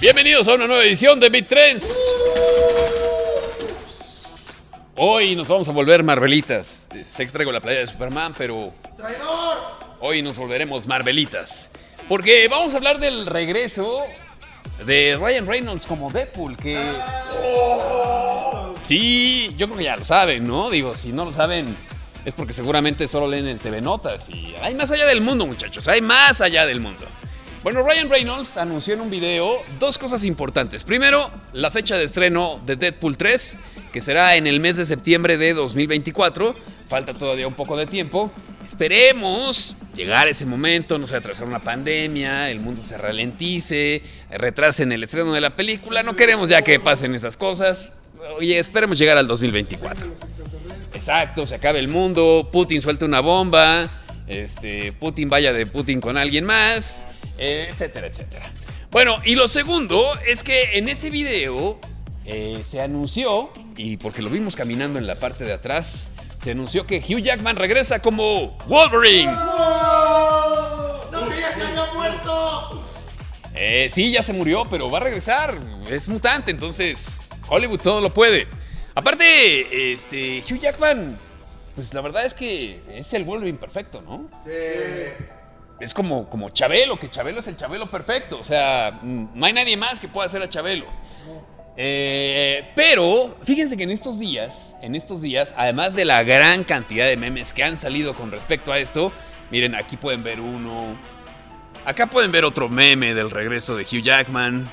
Bienvenidos a una nueva edición de Beat Trends. Hoy nos vamos a volver Marvelitas. Sé que traigo la playa de Superman, pero ¡Traidor! hoy nos volveremos Marvelitas. Porque vamos a hablar del regreso de Ryan Reynolds como Deadpool, que... Sí, yo creo que ya lo saben, ¿no? Digo, si no lo saben, es porque seguramente solo leen el TV Notas. Y hay más allá del mundo, muchachos, hay más allá del mundo. Bueno, Ryan Reynolds anunció en un video dos cosas importantes. Primero, la fecha de estreno de Deadpool 3, que será en el mes de septiembre de 2024. Falta todavía un poco de tiempo. Esperemos llegar a ese momento, no se atrasar una pandemia, el mundo se ralentice, retrasen el estreno de la película. No queremos ya que pasen esas cosas. Oye, esperemos llegar al 2024. Exacto, se acabe el mundo, Putin suelta una bomba, este, Putin vaya de Putin con alguien más, etcétera, etcétera. Bueno, y lo segundo es que en ese video eh, se anunció, y porque lo vimos caminando en la parte de atrás, se anunció que Hugh Jackman regresa como Wolverine. ¡No que ya se había muerto! Eh, sí, ya se murió, pero va a regresar. Es mutante, entonces Hollywood todo lo puede. Aparte, este, Hugh Jackman, pues la verdad es que es el Wolverine perfecto, ¿no? Sí. Es como, como Chabelo, que Chabelo es el Chabelo perfecto. O sea, mm, no hay nadie más que pueda hacer a Chabelo. Eh, pero fíjense que en estos días, en estos días, además de la gran cantidad de memes que han salido con respecto a esto, miren, aquí pueden ver uno. Acá pueden ver otro meme del regreso de Hugh Jackman.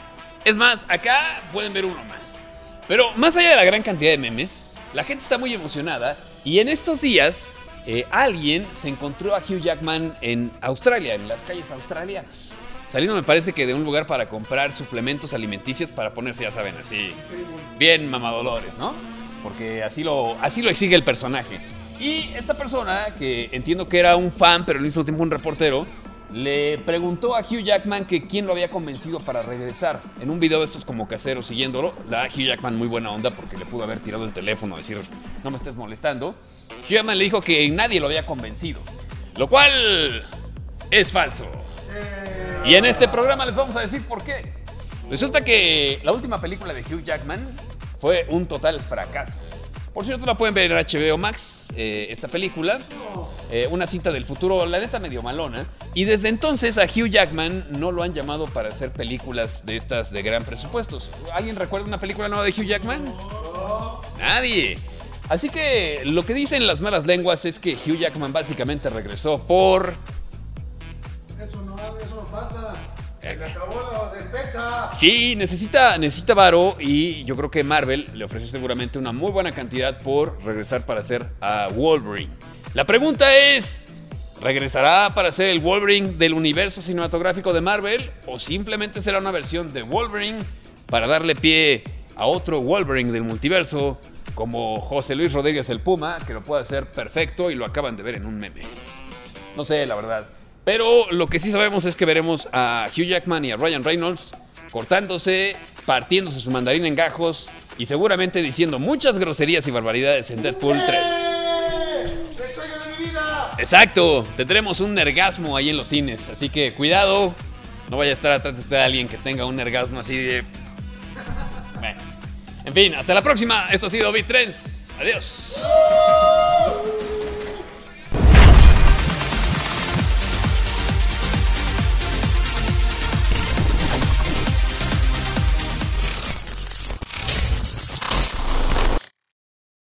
Es más, acá pueden ver uno más. Pero más allá de la gran cantidad de memes, la gente está muy emocionada y en estos días eh, alguien se encontró a Hugh Jackman en Australia, en las calles australianas. Saliendo me parece que de un lugar para comprar suplementos alimenticios para ponerse, ya saben, así bien mamadolores, ¿no? Porque así lo, así lo exige el personaje. Y esta persona, que entiendo que era un fan, pero al mismo tiempo un reportero, le preguntó a Hugh Jackman que quién lo había convencido para regresar. En un video de estos como caseros siguiéndolo, la Hugh Jackman muy buena onda porque le pudo haber tirado el teléfono, decir, no me estés molestando. Hugh Jackman le dijo que nadie lo había convencido, lo cual es falso. Y en este programa les vamos a decir por qué. Resulta que la última película de Hugh Jackman fue un total fracaso. Por cierto, la pueden ver en HBO Max, eh, esta película. Eh, una cinta del futuro, la neta medio malona. Y desde entonces a Hugh Jackman no lo han llamado para hacer películas de estas de gran presupuestos. ¿Alguien recuerda una película nueva de Hugh Jackman? Nadie. Así que lo que dicen las malas lenguas es que Hugh Jackman básicamente regresó por Eso no, eso no pasa. Sí, necesita, necesita varo y yo creo que Marvel le ofreció seguramente una muy buena cantidad por regresar para hacer a Wolverine. La pregunta es, ¿regresará para ser el Wolverine del universo cinematográfico de Marvel o simplemente será una versión de Wolverine para darle pie a otro Wolverine del multiverso como José Luis Rodríguez el Puma, que lo puede hacer perfecto y lo acaban de ver en un meme? No sé, la verdad. Pero lo que sí sabemos es que veremos a Hugh Jackman y a Ryan Reynolds cortándose, partiéndose su mandarín en gajos y seguramente diciendo muchas groserías y barbaridades en Deadpool 3. ¡Eh! ¡El sueño de mi vida! Exacto, tendremos un nergasmo ahí en los cines, así que cuidado, no vaya a estar atrás de usted alguien que tenga un nergasmo así de... Bueno. En fin, hasta la próxima, esto ha sido Trends, adiós.